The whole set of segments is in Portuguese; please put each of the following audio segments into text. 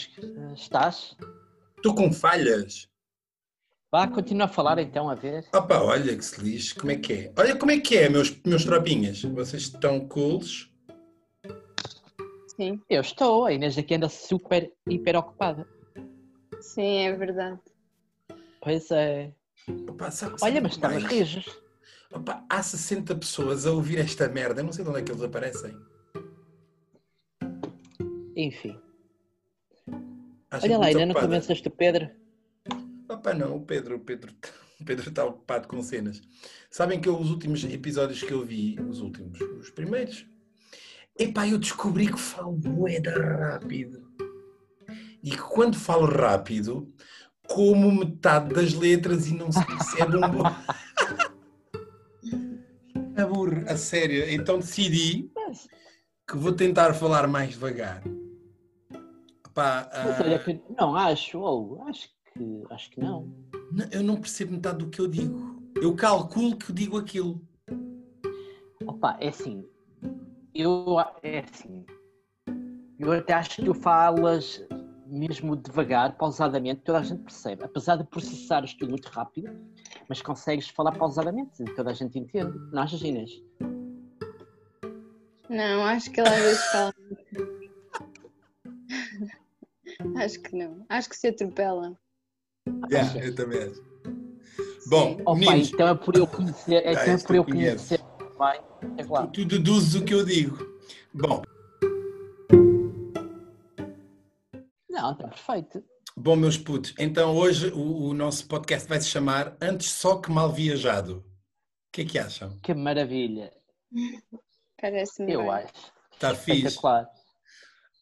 falhas. Estás? Estou com falhas. Vá, continua a falar então, a ver. Opa, olha que se lixe, como é que é? Olha como é que é, meus, meus tropinhas. Vocês estão cools? Sim, Eu estou, a Inês aqui anda super, hiper ocupada. sim, é verdade. Pois é. Opa, sabe- Olha, mas estamos mais? rijos. Opa, há 60 pessoas a ouvir esta merda. Eu não sei de onde é que eles aparecem. Enfim. Acham Olha lá, ainda não convences o Pedro? Opa, não, o Pedro, o Pedro, o Pedro está ocupado com cenas. Sabem que eu, os últimos episódios que eu vi, os últimos, os primeiros, epá, eu descobri que falo moeda rápido. E que quando falo rápido, como metade das letras e não se percebe um bo- Aburro, a sério. Então decidi que vou tentar falar mais devagar. Ah, olha que não, acho, ou acho que acho que não. Não, Eu não percebo metade do que eu digo. Eu calculo que digo aquilo. Opa, é assim. Eu é assim. Eu até acho que tu falas mesmo devagar, pausadamente, toda a gente percebe. Apesar de processares tudo muito rápido, mas consegues falar pausadamente, toda a gente entende. Não achas, Inês? Não, acho que ela às vezes fala. acho que não. Acho que se atropela. Yeah, eu também acho. Bom. Opa, meninos, então é por eu conhecer, é Ah, então é por eu conhecer bem. É claro. tu, tu deduzes o que eu digo. Bom, Não, está perfeito. bom, meus putos, então hoje o, o nosso podcast vai se chamar Antes Só Que Mal Viajado. O que é que acham? Que maravilha. Parece-me. Eu bem. acho. Está fixe? Espetacular.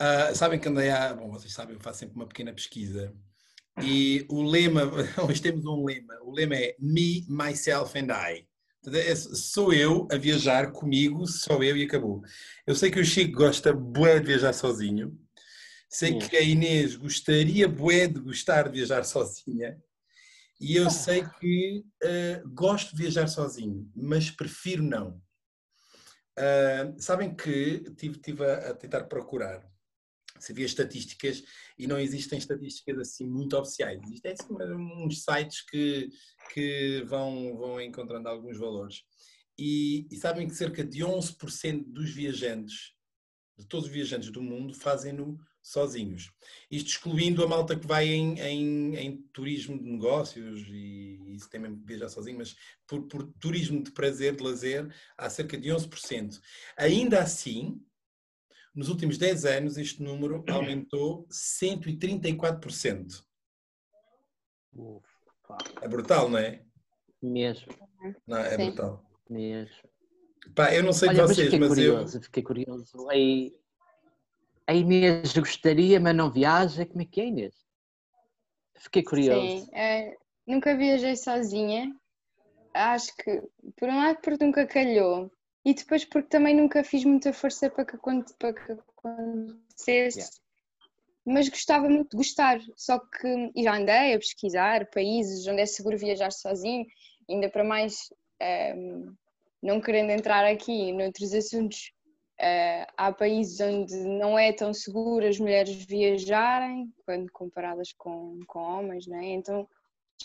Ah, sabem que andei a. Bom, vocês sabem, eu faço sempre uma pequena pesquisa. E o lema, hoje temos um lema. O lema é Me, Myself and I. Portanto, é- Sou eu a viajar comigo, sou eu e acabou. Eu sei que o Chico gosta bué de viajar sozinho. Sei Sim. que a Inês gostaria bué de gostar de viajar sozinha. E eu Ah. sei que ah, gosto de viajar sozinho, mas prefiro não. Ah, sabem que tive, tive a, a tentar procurar se havia estatísticas e não existem estatísticas assim muito oficiais. Existem assim, uns sites que, que vão, vão encontrando alguns valores. E, e sabem que cerca de 11% dos viajantes, de todos os viajantes do mundo, fazem-no sozinhos. Isto excluindo a malta que vai em, em, em turismo de negócios e isso tem mesmo viajar sozinho, mas por, por turismo de prazer, de lazer, há cerca de 11%. Ainda assim, nos últimos 10 anos, este número aumentou 134%. Ufa, É brutal, não é? mesmo, Não, é Sim. brutal. mesmo. Pá, eu não sei Olha, de mas vocês, fiquei mas, eu. curioso, fiquei curioso. Aí, a Inês gostaria, mas não viaja. Como é que é, Inês? Fiquei curioso. Sim, é, nunca viajei sozinha. Acho que, por um lado, porque nunca calhou. E depois porque também nunca fiz muita força para que, para que acontecesse. Yeah. Mas gostava muito de gostar. Só que e já andei a pesquisar países onde é seguro viajar sozinho, ainda para mais ehm, não querendo entrar aqui noutros assuntos. eh, há países onde não é tão seguro as mulheres viajarem quando comparadas com, com homens, não é? Então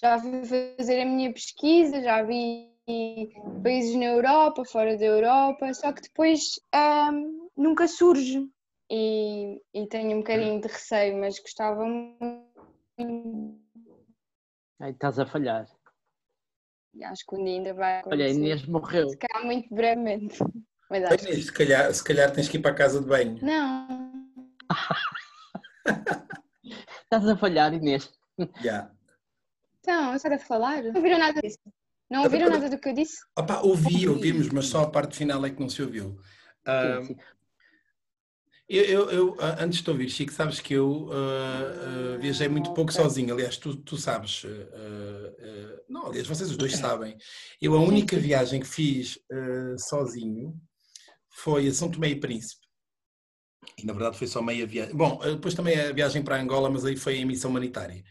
já fui fazer a minha pesquisa, já vi países na Europa, fora da Europa, só que depois ahm, nunca surge e, e tenho um bocadinho de receio, mas gostava muito. Aí estás a falhar. e Acho que um dia ainda vai Olha, a acontecer. Inês morreu. Se calhar muito brevemente. Mas acho Inês, se calhar, se calhar tens que ir para a casa de banho. não. Estás a falhar, Inês. Já. Então, eu a falar? Não ouviram nada disso? Não ouviram nada do que eu disse? Opa, ouvi, ouvimos, mas só a parte final é que não se ouviu. Sim, sim. Eu, eu- eu, ah, antes de ouvir, Chico, sabes que eu ah, ah, viajei muito pouco sozinho. Aliás, tu, tu sabes. ah, não, aliás, vocês os dois sabem. Eu, a única viagem que fiz sozinho foi a São Tomé e Príncipe. E, na verdade, foi só meia viagem. Bom, depois também a viagem para Angola, mas aí foi em missão humanitária.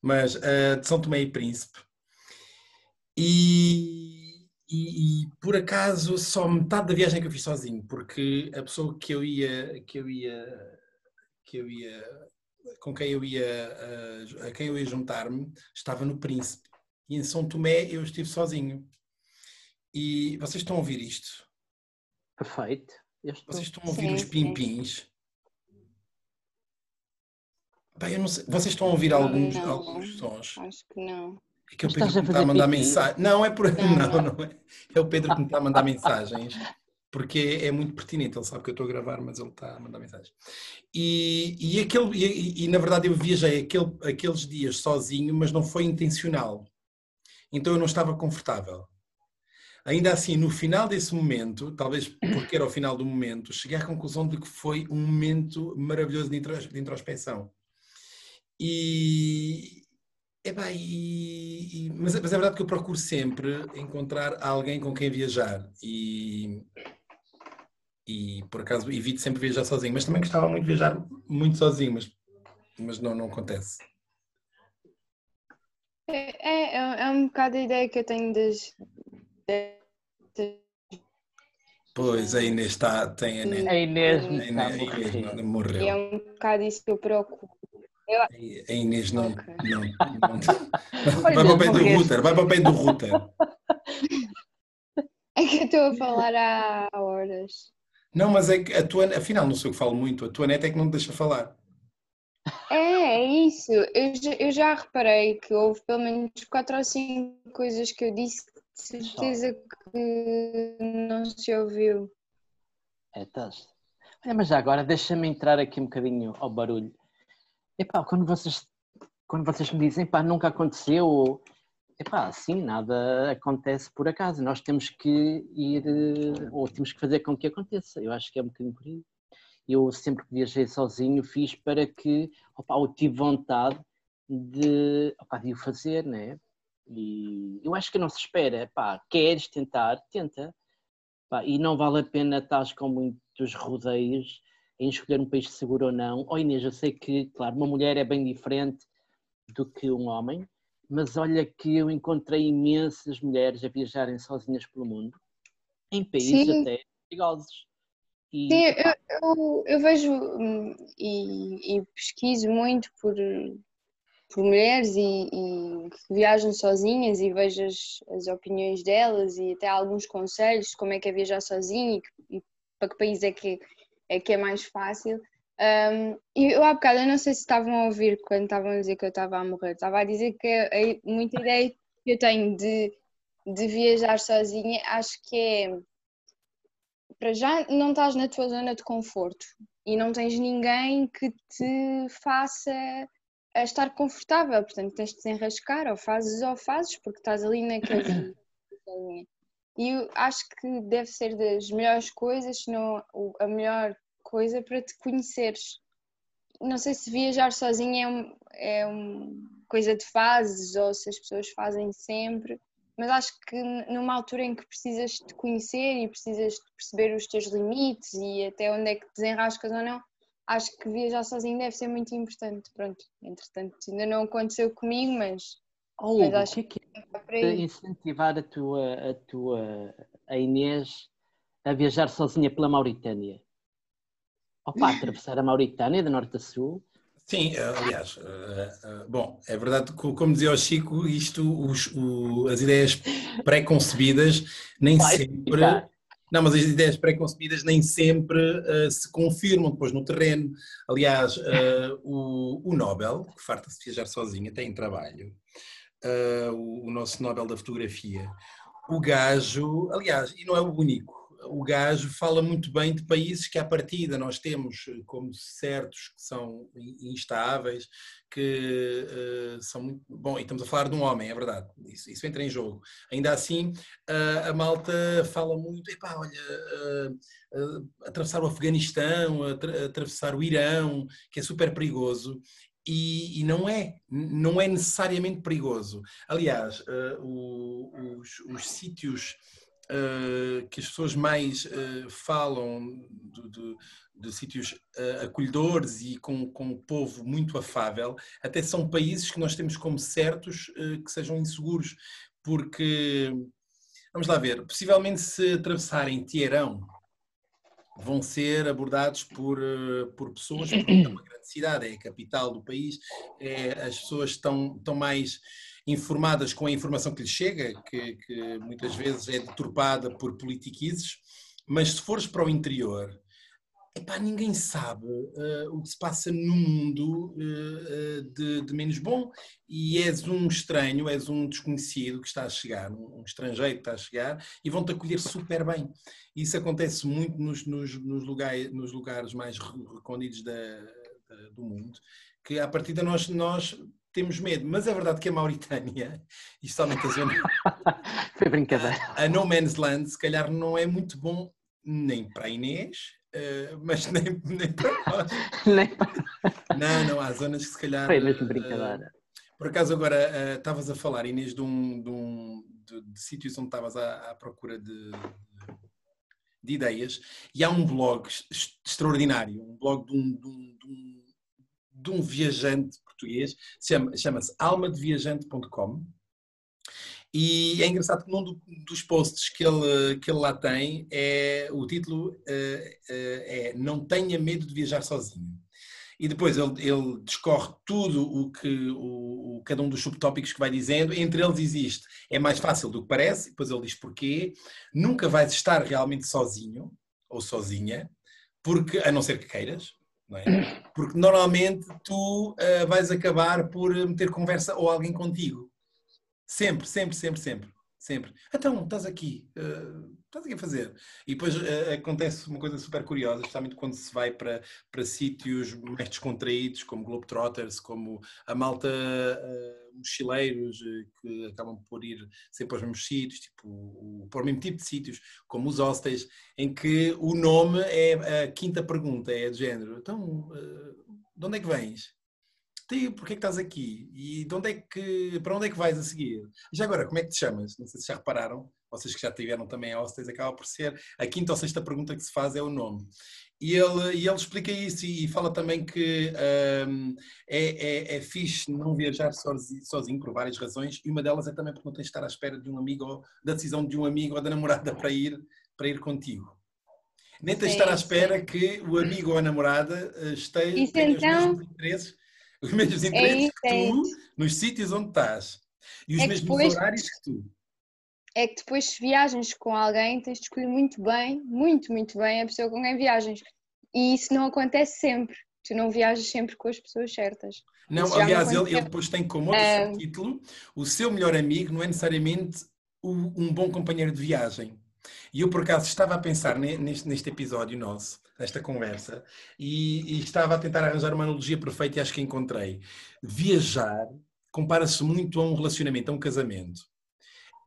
Mas de São Tomé e Príncipe. E, e- e, por acaso só metade da viagem que eu fiz sozinho, porque a pessoa que eu ia que eu ia que eu ia com quem eu ia, a, a quem eu ia juntar-me estava no Príncipe. E em São Tomé eu estive sozinho. E vocês estão a ouvir isto? Perfeito. Vocês estão a ouvir sim, os pimpins? Bem, eu não sei. Vocês estão a ouvir alguns, não, alguns sons? Acho que não. É que é o Pedro que me está a mandar mensagem. Não, é por. Não, não é. É o Pedro que me está a mandar mensagens porque é muito pertinente. Ele sabe que eu estou a gravar, mas ele está a mandar mensagem. E, e, aquele, e, e na verdade eu viajei aquele, aqueles dias sozinho, mas não foi intencional. Então eu não estava confortável. Ainda assim, no final desse momento, talvez porque era o final do momento, cheguei à conclusão de que foi um momento maravilhoso de introspecção. E, epá, e, e mas, mas é verdade que eu procuro sempre encontrar alguém com quem viajar. E, e por acaso evito sempre viajar sozinho, mas também gostava muito de viajar muito sozinho, mas, mas não, não acontece. É, é, é um bocado a ideia que eu tenho das. Pois, a Inês está. Tem a Inês. A Inês, a Inês, a Inês morreu. E é um bocado isso que eu procuro. Eu... A Inês não. Okay. não, não. vai para o pé do router, vai para o pé do router. É que eu estou a falar há horas. Não, mas é que a tua. Afinal, não sei o que falo muito, a tua neta é que não te deixa falar. É, é isso. Eu já, eu já reparei que houve pelo menos quatro ou cinco coisas que eu disse de certeza que não se ouviu. É, estás. Olha, mas já agora deixa-me entrar aqui um bocadinho ao barulho. Epá, quando vocês, quando vocês me dizem, pá, nunca aconteceu, epá, sim, nada acontece por acaso. Nós temos que ir, eh, ou temos que fazer com que aconteça. Eu acho que é um bocadinho por aí eu sempre que viajei sozinho fiz para que opa, eu tive vontade de, opa, de o fazer, né? E eu acho que não se espera, pá, queres tentar, tenta. Pá, e não vale a pena estar com muitos rodeios em escolher um país seguro ou não. Oh Inês, eu sei que, claro, uma mulher é bem diferente do que um homem, mas olha que eu encontrei imensas mulheres a viajarem sozinhas pelo mundo, em países Sim. até perigosos. E... Sim, eu, eu, eu vejo hum, e, e, pesquiso muito por, por mulheres e, e, que viajam sozinhas e vejo as, as, opiniões delas e até alguns conselhos de como é que é viajar sozinha e, e para que país é que é, que é mais fácil. Um, e eu há bocado, eu não sei se estavam a ouvir quando estavam a dizer que eu estava a morrer, estava a dizer que a, muita ideia que eu tenho de, de viajar sozinha acho que é para já não estás na tua zona de conforto e não tens ninguém que te faça a estar confortável, portanto tens de desenrascar, ou fazes ou fazes, porque estás ali naquele. e eu acho que deve ser das melhores coisas, se não a melhor coisa para te conheceres. Não sei se viajar sozinha é, um, é uma coisa de fases ou se as pessoas fazem sempre, mas acho que numa altura em que precisas de conhecer e precisas de perceber os teus limites e até onde é que desenrascas ou não, acho que viajar sozinho deve ser muito importante. Pronto, entretanto, ainda não aconteceu comigo, mas. Oh, mas acho que, que é incentivar a tua, a tua a Inês a viajar sozinha pela Mauritânia? Opa, atravessar a Mauritânia de norte a sul Sim, eh, aliás, eh, eh, bom, é verdade, como dizia o Chico, isto, os, o, as ideias pré-concebidas nem Vai sempre. Ficar. Não, mas as ideias pré-concebidas nem sempre uh, se confirmam depois no terreno. Aliás, uh, o, o, Nobel, que farta-se viajar sozinho, até em trabalho, uh, o, o nosso Nobel da Fotografia, o gajo, aliás, e não é o único, o gajo fala muito bem de países que à partida nós temos eh, como certos que são instáveis, que uh, são muito. Bom, e estamos a falar de um homem, é verdade, isso, isso entra em jogo. Ainda assim, uh, a malta fala muito, epá, olha, uh, atravessar o Afeganistão, atravessar o Irão, que é super perigoso. E, e, não é, não é necessariamente perigoso. Aliás, os, os sítios uh, que as pessoas mais uh, falam de, de, de sítios uh, acolhedores e com, com um povo muito afável, até são países que nós temos como certos que sejam inseguros, porque, vamos lá ver, possivelmente se atravessarem Teherão, vão ser abordados por, por pessoas, porque é uma grande cidade, é a capital do país, é, as pessoas estão, estão mais informadas com a informação que lhes chega, que, que muitas vezes é deturpada por politiquices, mas se fores para o interior, epá, ninguém sabe uh, o que se passa no mundo uh, de, de, menos bom e és um estranho, és um desconhecido que está a chegar, um, estrangeiro que está a chegar e vão-te acolher super bem. Isso acontece muito nos, nos, nos, lugares, nos lugares mais recônditos da, da, do mundo, que a partir de nós, nós temos medo, mas é verdade que a Mauritânia, e somente a zona. Foi brincadeira. A No Man's Land, se calhar, não é muito bom nem para a Inês, uh, mas nem, nem para nós. nem para... Não, não, há zonas que se calhar. Foi mesmo brincadeira. Uh, por acaso, agora uh, estavas a falar, Inês, de, um, de, um, de, de sítios onde estavas à, à procura de, de, ideias, e há um blog extraordinário, um blog de um, de um, de um viajante português, chama-se almadeviajante.com. E é engraçado que num dos posts que ele, que ele lá tem, é, o título uh, é Não tenha medo de viajar sozinho. E depois ele, ele discorre tudo o que o, o, cada um dos subtópicos que vai dizendo, entre eles existe. É mais fácil do que parece, depois ele diz porquê. Nunca vais estar realmente sozinho ou sozinha, porque, a não ser que queiras, é? Porque normalmente tu uh, vais acabar por meter conversa ou alguém contigo. Sempre, sempre, sempre, sempre. Sempre. Então, estás aqui. Uh, estás aqui a fazer. E depois uh, acontece uma coisa super curiosa, especialmente quando se vai para, para sítios mais descontraídos, como Globetrotters, como a malta uh, mochileiros, que acabam por ir sempre aos mesmos sítios, tipo, o, para o mesmo tipo de sítios, como os hostels, em que o nome é a quinta pergunta, é de género. Então, de onde é que vens? Tio, porquê é que estás aqui? E de onde é que, para onde é que vais a seguir? Já agora, como é que te chamas? Não sei se já repararam, vocês que já tiveram também hostels, acaba por ser a quinta ou sexta pergunta que se faz é o nome. E ele, e ele explica isso e, fala também que um, é, é, é fixe não viajar sozinho, sozinho, por várias razões, e uma delas é também porque não tens de estar à espera de um amigo ou da decisão de um amigo ou da namorada para ir, para ir contigo. Nem tens de estar à espera sim. que o amigo ou a namorada eh, esteja, tenha então... os mesmos interesses os mesmos é interesses é que tu, nos sítios onde estás. E os é mesmos depois, horários que tu. É que depois, se viagens com alguém, tens de escolher muito bem, muito, muito bem a pessoa com quem viajas. E isso não acontece sempre. Tu não viajas sempre com as pessoas certas. Não, isso aliás, ele, ele, depois tem como outro um... subtítulo: o seu melhor amigo não é necessariamente um bom companheiro de viagem. E eu, por acaso, estava a pensar neste, neste episódio nosso, nesta conversa, e, e, estava a tentar arranjar uma analogia perfeita e acho que encontrei. Viajar compara-se muito a um relacionamento, a um casamento.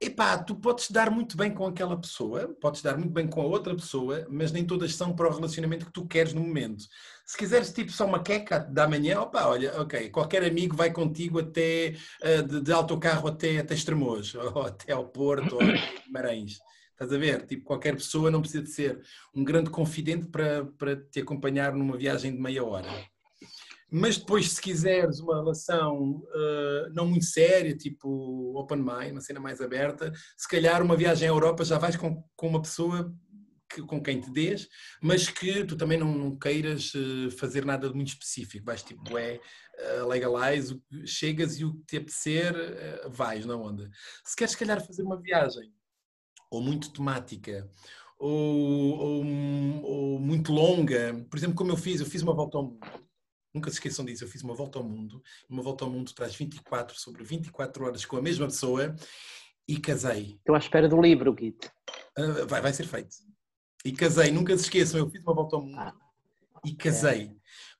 Epá, tu podes dar muito bem com aquela pessoa, podes dar muito bem com a outra pessoa, mas nem todas são para o relacionamento que tu queres no momento. Se quiseres tipo só uma queca da manhã, opa, olha, ok, qualquer amigo vai contigo até, uh, de, de autocarro até, até Estremoz, ou até ao Porto, ou Guimarães. Estás a ver? Tipo, qualquer pessoa não precisa de ser um grande confidente para, para te acompanhar numa viagem de meia hora. Mas depois, se quiseres uma relação uh, não muito séria, tipo open mind, uma cena mais aberta, se calhar uma viagem à Europa já vais com, com uma pessoa que, com quem te dês, mas que tu também não, não queiras uh, fazer nada de muito específico. Vais tipo, é uh, legalize, chegas e o que te apetecer, uh, vais na onda. Se queres, se calhar, fazer uma viagem ou muito temática, ou, ou, ou, muito longa. Por exemplo, como eu fiz, eu fiz uma volta ao mundo. Nunca se esqueçam disso, eu fiz uma volta ao mundo. Uma volta ao mundo traz 24 sobre 24 horas com a mesma pessoa e casei. Estou à espera do livro, Guito. Uh, vai, vai ser feito. E casei, nunca se esqueçam, eu fiz uma volta ao mundo ah, e casei. É.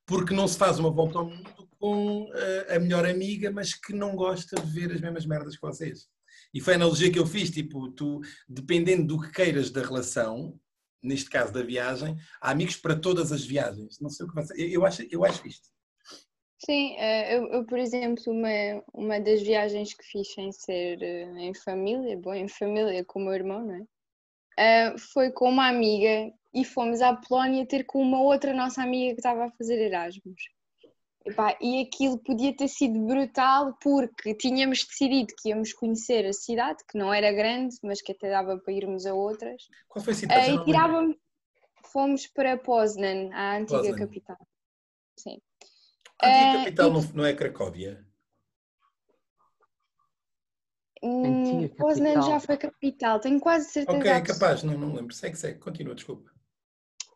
Porque não se faz uma volta ao mundo com uh, a melhor amiga, mas que não gosta de ver as mesmas merdas que vocês. E foi a analogia que eu fiz, tipo, tu, dependendo do que queiras da relação, neste caso da viagem, há amigos para todas as viagens. Não sei o que vai ser. Eu acho, eu acho isto. Sim, eh, eu, eu, por exemplo, uma, uma das viagens que fiz sem ser eh, em família, bom, em família com o meu irmão, não é? Uh, foi com uma amiga e fomos à Polónia ter com uma outra nossa amiga que estava a fazer Erasmus. Epá, e aquilo podia ter sido brutal porque tínhamos decidido que íamos conhecer a cidade, que não era grande, mas que até dava para irmos a outras. Qual foi a cidade? Uh, e tirávamos. fomos para Poznan, a antiga Poznan. capital. Sim. A antiga Eh, capital e- não, não é Cracóvia? Hum, Poznan já foi capital, tenho quase certeza. Ok, absoluta. capaz, não, não lembro. Segue, segue, continua, desculpa.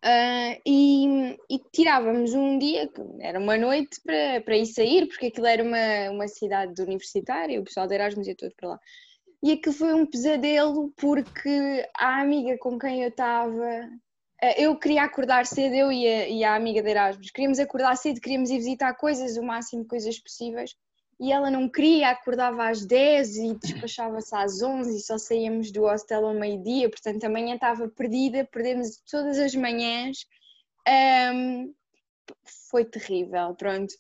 Ah, e, e tirávamos um dia, que era uma noite, para, para ir sair, porque aquilo era uma, uma cidade universitária, o pessoal de Erasmus ia todo para lá. E aquilo foi um pesadelo, porque a amiga com quem eu estava, ah, eu queria acordar cedo, eu e a, e a amiga de Erasmus, queríamos acordar cedo, queríamos ir visitar coisas, o máximo de coisas possíveis, e ela não queria, acordava às 10 e despachava-se às 11 e só saíamos do hostel ao meio-dia, portanto a manhã estava perdida, perdemos todas as manhãs. Ahm, foi terrível, pronto,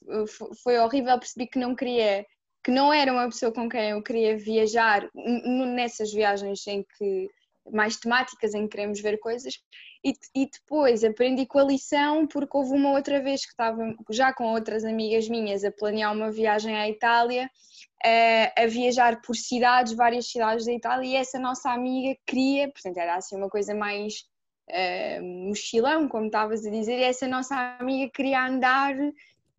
foi horrível, percebi que não queria, que não era uma pessoa com quem eu queria viajar nessas viagens em que mais temáticas em que queremos ver coisas e, e depois aprendi com a lição porque houve uma outra vez que estava já com outras amigas minhas a planear uma viagem à Itália eh, a viajar por cidades, várias cidades da Itália e essa nossa amiga queria, portanto era assim uma coisa mais eh, mochilão, como estavas a dizer, e essa nossa amiga queria andar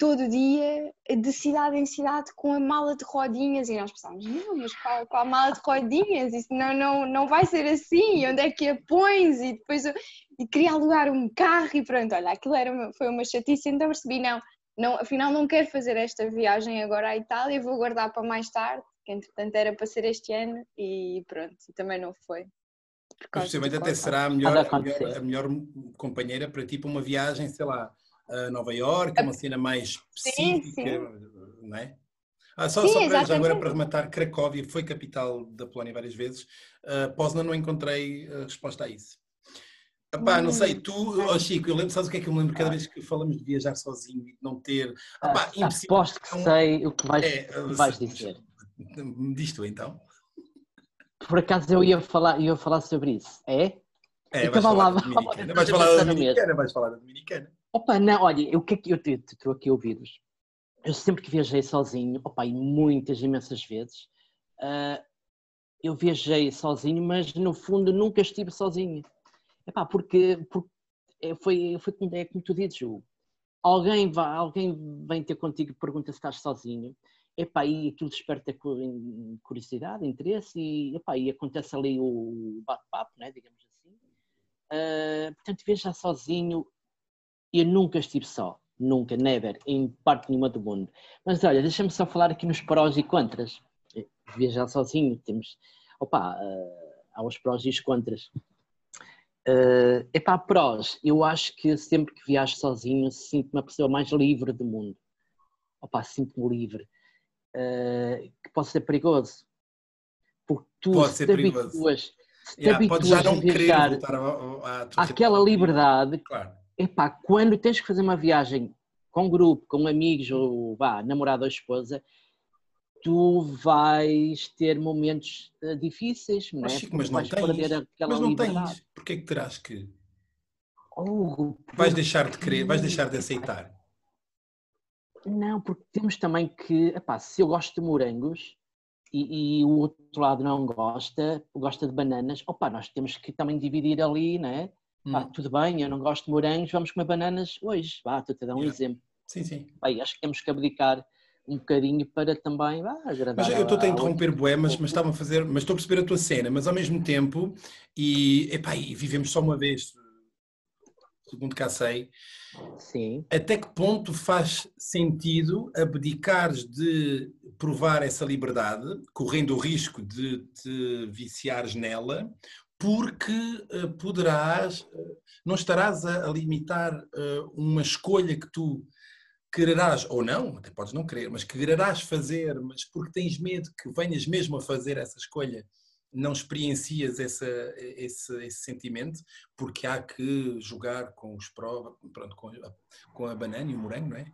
todo dia de cidade em cidade com a mala de rodinhas e nós pensávamos, não, mas qual, qual mala de rodinhas? Isso não, não, não vai ser assim, onde é que a pões? E depois eu e queria alugar um carro e pronto, olha, aquilo era uma- foi uma chatice, então percebi, não, não, afinal não quero fazer esta viagem agora à Itália, vou guardar para mais tarde, que entretanto era para ser este ano e pronto, também não foi. Possivelmente até será a melhor, a, melhor, a melhor companheira para ti para uma viagem, sei lá, a Nova Iorque, uma cena mais específica, não é? Ah, só, Sim, só para, agora para rematar, Cracóvia foi capital da Polónia várias vezes. Uh, Poznan não encontrei a resposta a isso. Epá, não Hum. sei, tu, oh Chico, eu lembro, sabes o que é que eu me lembro cada vez que falamos de viajar sozinho e de não ter. Epá, Ah, aposto que sei o que vais, É, que vais dizer. Diz tu então. Por acaso eu ia falar, ia falar sobre isso. É? É, Então vais falar lá, Vais falar da. Dominicana, vais falar da Dominicana. Opa, não, olha, o que é que eu te- te- estou aqui a ouvir-vos? Eu sempre que viajei sozinho, opa, e muitas, imensas vezes, ah, eu viajei sozinho, mas no fundo nunca estive sozinho. Epá, porque, porque é, foi, foi é como tu dizes, Hugo. Alguém, vai, alguém vem ter contigo e pergunta se estás sozinho, epá, e aquilo desperta curiosidade, interesse, e, epá, e acontece ali o bate-papo, né, digamos assim. Ah, portanto, viajar sozinho eu nunca estive só, nunca, never, em parte nenhuma do mundo. Mas olha, deixa-me só falar aqui nos prós e contras. Eh, Viajar sozinho, temos. Opa, eh, há os prós e os contras. Uh, epá, prós, eu acho que sempre que viajo sozinho sinto-me a pessoa mais livre do mundo. Opa, sinto-me livre. Eh, que pode ser perigoso. Porque tu Pode se te habituas, se te Yeah, já habituas a viajar voltar ao- à tua àquela rotina. liberdade Claro. Epá, quando tens que fazer uma viagem com grupo, com amigos ou vá, namorado ou esposa, tu vais ter momentos eh, difíceis, não é? Mas, Chico, mas não tens. Mas não liberdade. tens. Porquê que terás que? Oh, Vais deixar de querer, vais deixar de aceitar. Não, porque temos também que, epá, se eu gosto de morangos e, e o outro lado não gosta, gosta de bananas, opa, nós temos que também dividir ali, não Hum. tudo bem, eu não gosto de morangos, vamos comer bananas hoje. Vá, estou-te a dar um Yeah. exemplo. Sim, sim. Bem, acho que temos que abdicar um bocadinho para também vá, agradar. Mas eu estou a a- interromper bué, mas, mas estava a fazer, mas estou a perceber a tua cena, mas ao mesmo tempo, e, epá, e vivemos só uma vez, segundo cá sei, Sim, até que ponto faz sentido abdicares de provar essa liberdade, correndo o risco de te viciares nela, porque eh, poderás, eh, não estarás a, limitar eh, uma escolha que tu quererás, ou não, até podes não querer, mas que quererás fazer, mas porque tens medo que venhas mesmo a fazer essa escolha, não experiencias essa, esse, esse sentimento, porque há que jogar com os pró, pronto, com, a, com a banana e o morango, não é?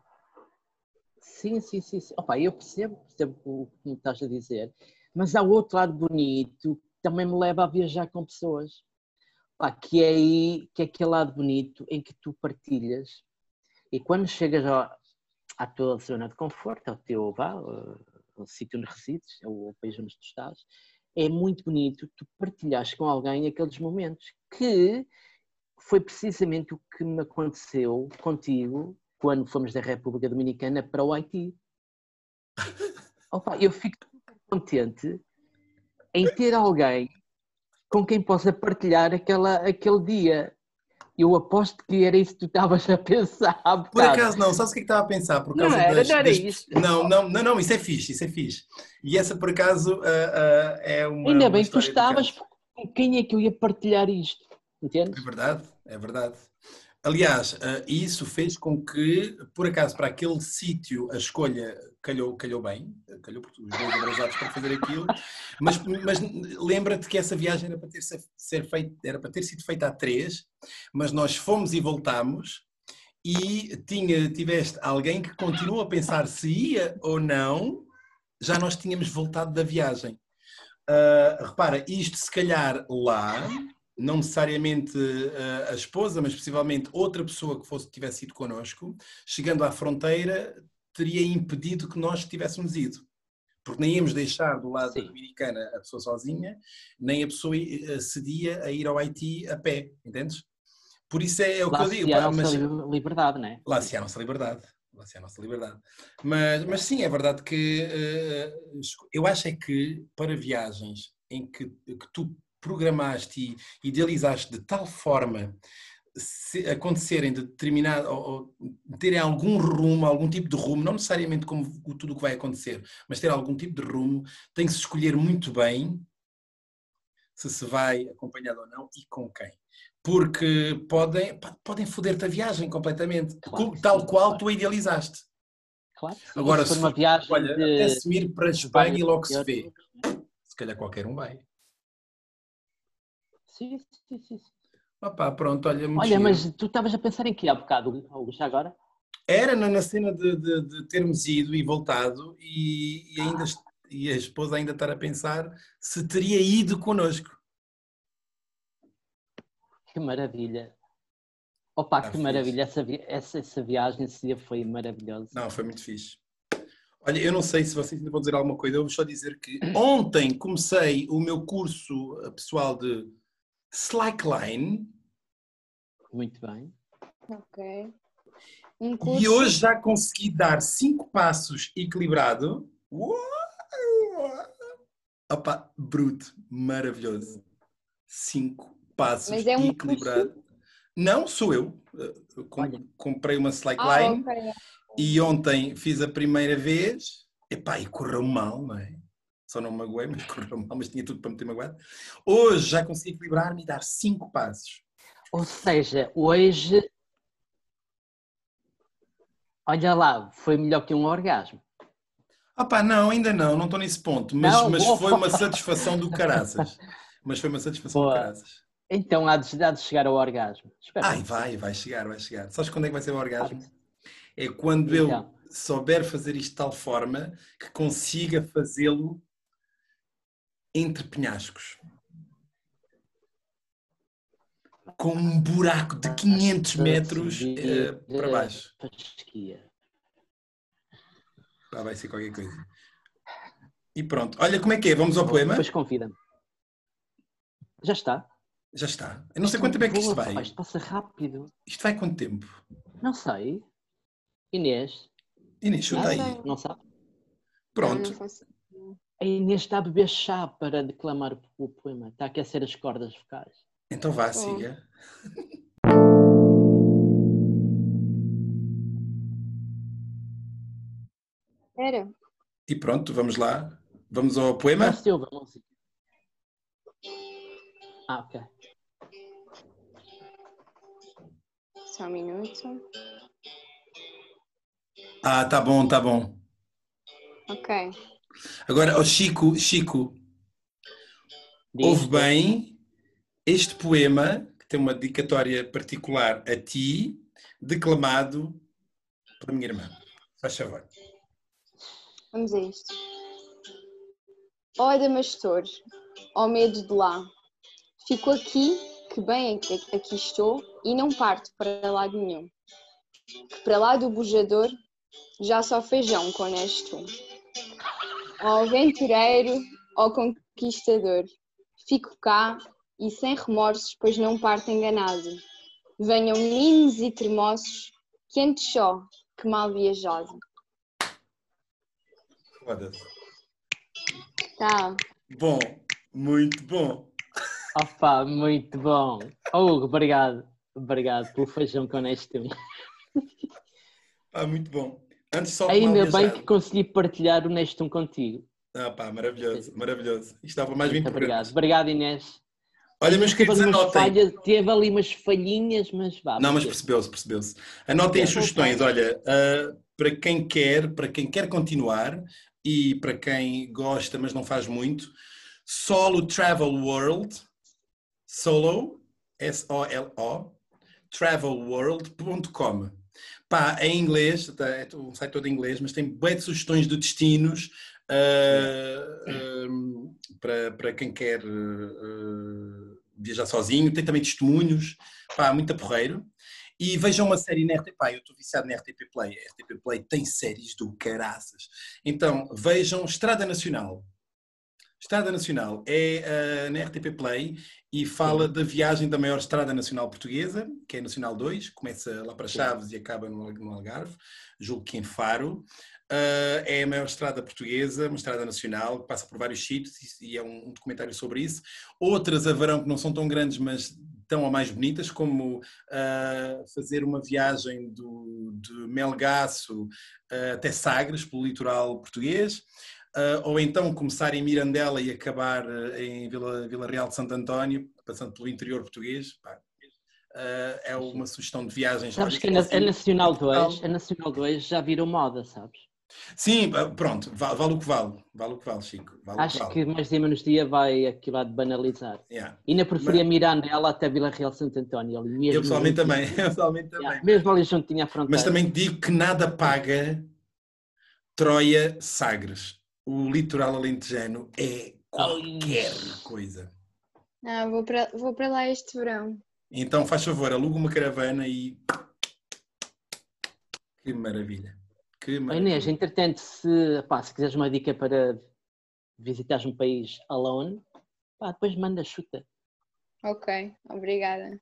sim, sim, sim. sim. Opa, eu percebo, percebo o que me estás a dizer, mas há outro lado bonito também me leva a viajar com pessoas. Pá, que é aí, que é aquele lado bonito em que tu partilhas e quando chegas ao- à tua zona de conforto, ao teu vá, ao, sítio onde resides, ao país onde tu estás, é muito bonito tu partilhares com alguém aqueles momentos que foi precisamente o que me aconteceu contigo quando fomos da República Dominicana para o Haiti. Opa, eu fico contente em ter alguém com quem possa partilhar aquela, aquele dia. Eu aposto que era isso que tu estavas a pensar. Por acaso não, sabes o que é estava a pensar? Por causa não era, das, não era das... isto. Não, não, não, não, isso é fixe, isso é fixe. E essa por acaso uh, uh, é uma. Ainda bem que tu estavas, com quem é que eu ia partilhar isto? Entende? É verdade, é verdade. Aliás, uh, isso fez com que, por acaso, para aquele sítio a escolha calhou, calhou bem, calhou porque os dois abrasados para fazer aquilo, mas, mas lembra-te que essa viagem era para, ter, ser feita, era para ter sido feita a três, mas nós fomos e voltámos e tinha, tiveste alguém que continuou a pensar se ia ou não, já nós tínhamos voltado da viagem. Uh, repara, isto se calhar lá, não necessariamente uh, a esposa, mas possivelmente outra pessoa que fosse, tivesse ido connosco, chegando à fronteira, teria impedido que nós tivéssemos ido. Porque nem íamos deixar do lado americano a pessoa sozinha, nem a pessoa eh, cedia a ir ao Haiti a pé, entendes? Por isso é, é o lá que eu digo. Lá nossa liberdade, não é? Lá se a nossa liberdade. Lá se a nossa liberdade. Mas, mas sim, é verdade que uh, eu acho é que para viagens em que, que tu programaste e idealizaste de tal forma acontecerem de determinado, ou, ou, terem algum rumo, algum tipo de rumo, não necessariamente como tudo o que vai acontecer, mas ter algum tipo de rumo, tem que se escolher muito bem se se vai acompanhado ou não e com quem. Porque podem, podem foder-te a viagem completamente, claro, tal sim, qual claro. tu a idealizaste. Claro. Agora, se, for uma viagem olha, de... até se ir para Espanha e logo se vê, se calhar qualquer um vai. Sim, sim, sim. Opa, pronto, olha, Olha, giro. mas tu estavas a pensar em que há bocado, Augusto, agora? Era na cena de, de, de, termos ido e voltado e, e ainda ah. e a esposa ainda estar a pensar se teria ido connosco. Que maravilha. Opa, ah, que maravilha. Essa, essa, essa viagem esse dia foi maravilhosa. Não, foi muito fixe. Olha, eu não sei se vocês ainda vão dizer alguma coisa, eu vou só dizer que ontem comecei o meu curso pessoal de Slackline. Muito bem. Ok. Um curso... E hoje já consegui dar cinco passos equilibrado. Opa, bruto, maravilhoso. Cinco passos Mas é um equilibrado. Curso? Não, sou eu. Com, comprei uma slackline ah, okay. e ontem fiz a primeira vez. Epá, e correu mal, não é? Só não me magoei, mas correu mal, mas tinha tudo para me ter magoado. Hoje já consegui equilibrar-me e dar cinco passos. Ou seja, hoje, olha lá, foi melhor que um orgasmo. Ah pá, não, ainda não, não estou nesse ponto, mas, não, mas foi uma satisfação do caraças. Mas foi uma satisfação Boa. do caraças. Então há de, há de chegar ao orgasmo. Espero Ai, vai, vai chegar, vai chegar. Sabes quando é que vai ser o orgasmo? É quando então. eu souber fazer isto de tal forma que consiga fazê-lo entre penhascos. Com um buraco de 500 metros uh, para baixo. Pá, vai ser qualquer coisa. E pronto. Olha como é que é. Vamos ao poema? Depois convida-me. Já está. Já está. Eu não sei quanto tempo é que isto vai. Isto passa rápido. Isto vai quanto tempo? Não sei. Inês. Inês, chuta aí. Não sabe? Pronto. A Inês está a beber chá para declamar o poema, está a aquecer as cordas vocais. Então vá, siga. Era. E pronto, vamos lá. Vamos ao poema? Silva, Ah, ok. Só um minuto. Ah, tá bom, tá bom. Ok. Agora, oh Chico, Chico, Diz. ouve bem este poema, que tem uma dedicatória particular a ti, declamado pela minha irmã. Faz favor. Vamos a isto. Ó oh, Adamastor, ó oh, medo de lá, fico aqui, que bem aqui estou, e não parto para lado nenhum. Que para lá do bujador já só feijão com tu ó aventureiro, ó conquistador. Fico cá e sem remorsos, pois não parto enganado. Venham meninos e termossos, quentes só, que mal viajado. Foda-se. Tá. Bom, muito bom. Opa, muito bom. Oh, Hugo, obrigado. Obrigado pelo feijão com honesto. Ah, muito bom. Antes só Ainda bem que consegui partilhar o Nestum contigo. Ah, pá, maravilhoso, maravilhoso. Isto estava mais bem Muito obrigado. programado. Obrigado, Inês. Olha, meus queridos, anotem. falhas, teve ali umas falhinhas, mas vá. Não, mas percebeu-se, percebeu-se. Anotem as sugestões, olha, ah, para quem quer, para quem quer continuar e para quem gosta, mas não faz muito, Solo Travel World, solo, S-O-L-O, travelworld.com. Pá, em inglês, tá, é um site todo em inglês, mas tem bem de sugestões de destinos ah, ah, para, para quem quer ah, viajar sozinho, tem também testemunhos, pá, muito porreiro. E vejam uma série na RTP, pá, eu estou viciado na RTP Play, a RTP Play tem séries do caraças. Então, vejam Estrada Nacional. Estrada Nacional é ah, na RTP Play e fala da viagem da maior estrada nacional portuguesa, que é a Nacional 2, começa lá para Chaves e acaba no, Al- no Algarve, julgo que em Faro. Ah, é a maior estrada portuguesa, uma estrada nacional, que passa por vários sítios e, e é um, um documentário sobre isso. Outras haverão que não são tão grandes, mas tão ou mais bonitas, como ah, fazer uma viagem do, de Melgaço ah, até Sagres, pelo litoral português. Ah, ou então começar em Mirandela e acabar ah, em Vila, Vila Real de Santo António, passando pelo interior português. Pá, ah, é uma sugestão de viagens. Sabes que a, Na- assim, a Nacional 2, Portugal. a Nacional 2 já virou moda, sabes? Sim, pronto, va- vale, o que vale. Vale o que vale, Chico. Vale Acho vale. que mais dia menos dia vai aquilo há de banalizar. Yeah. Ainda preferia Mirandela até Vila Real de Santo António. Ali, mesmo Eu pessoalmente também. Eu pessoalmente também. Yeah, mesmo ali junto tinha a fronteira. Mas também digo que nada paga Troia Sagres. O litoral alentejano é qualquer coisa. Ah, vou para vou para lá este verão. Então faz favor, aluga uma caravana e. Que maravilha. Que maravilha. Inês, entretanto, se, pá, se quiseres uma dica para visitares um país alone, pá, depois manda chuta. Ok, obrigada.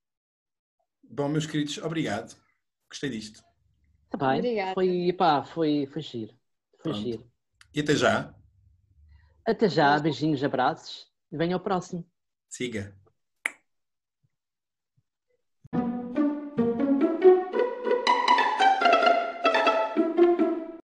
Bom, meus queridos, obrigado. Gostei disto. Tá bem? Obrigada. Foi, pá, foi, foi giro. Foi Pronto. giro. E até já. Até já, beijinhos, abraços e venha ao próximo. Siga.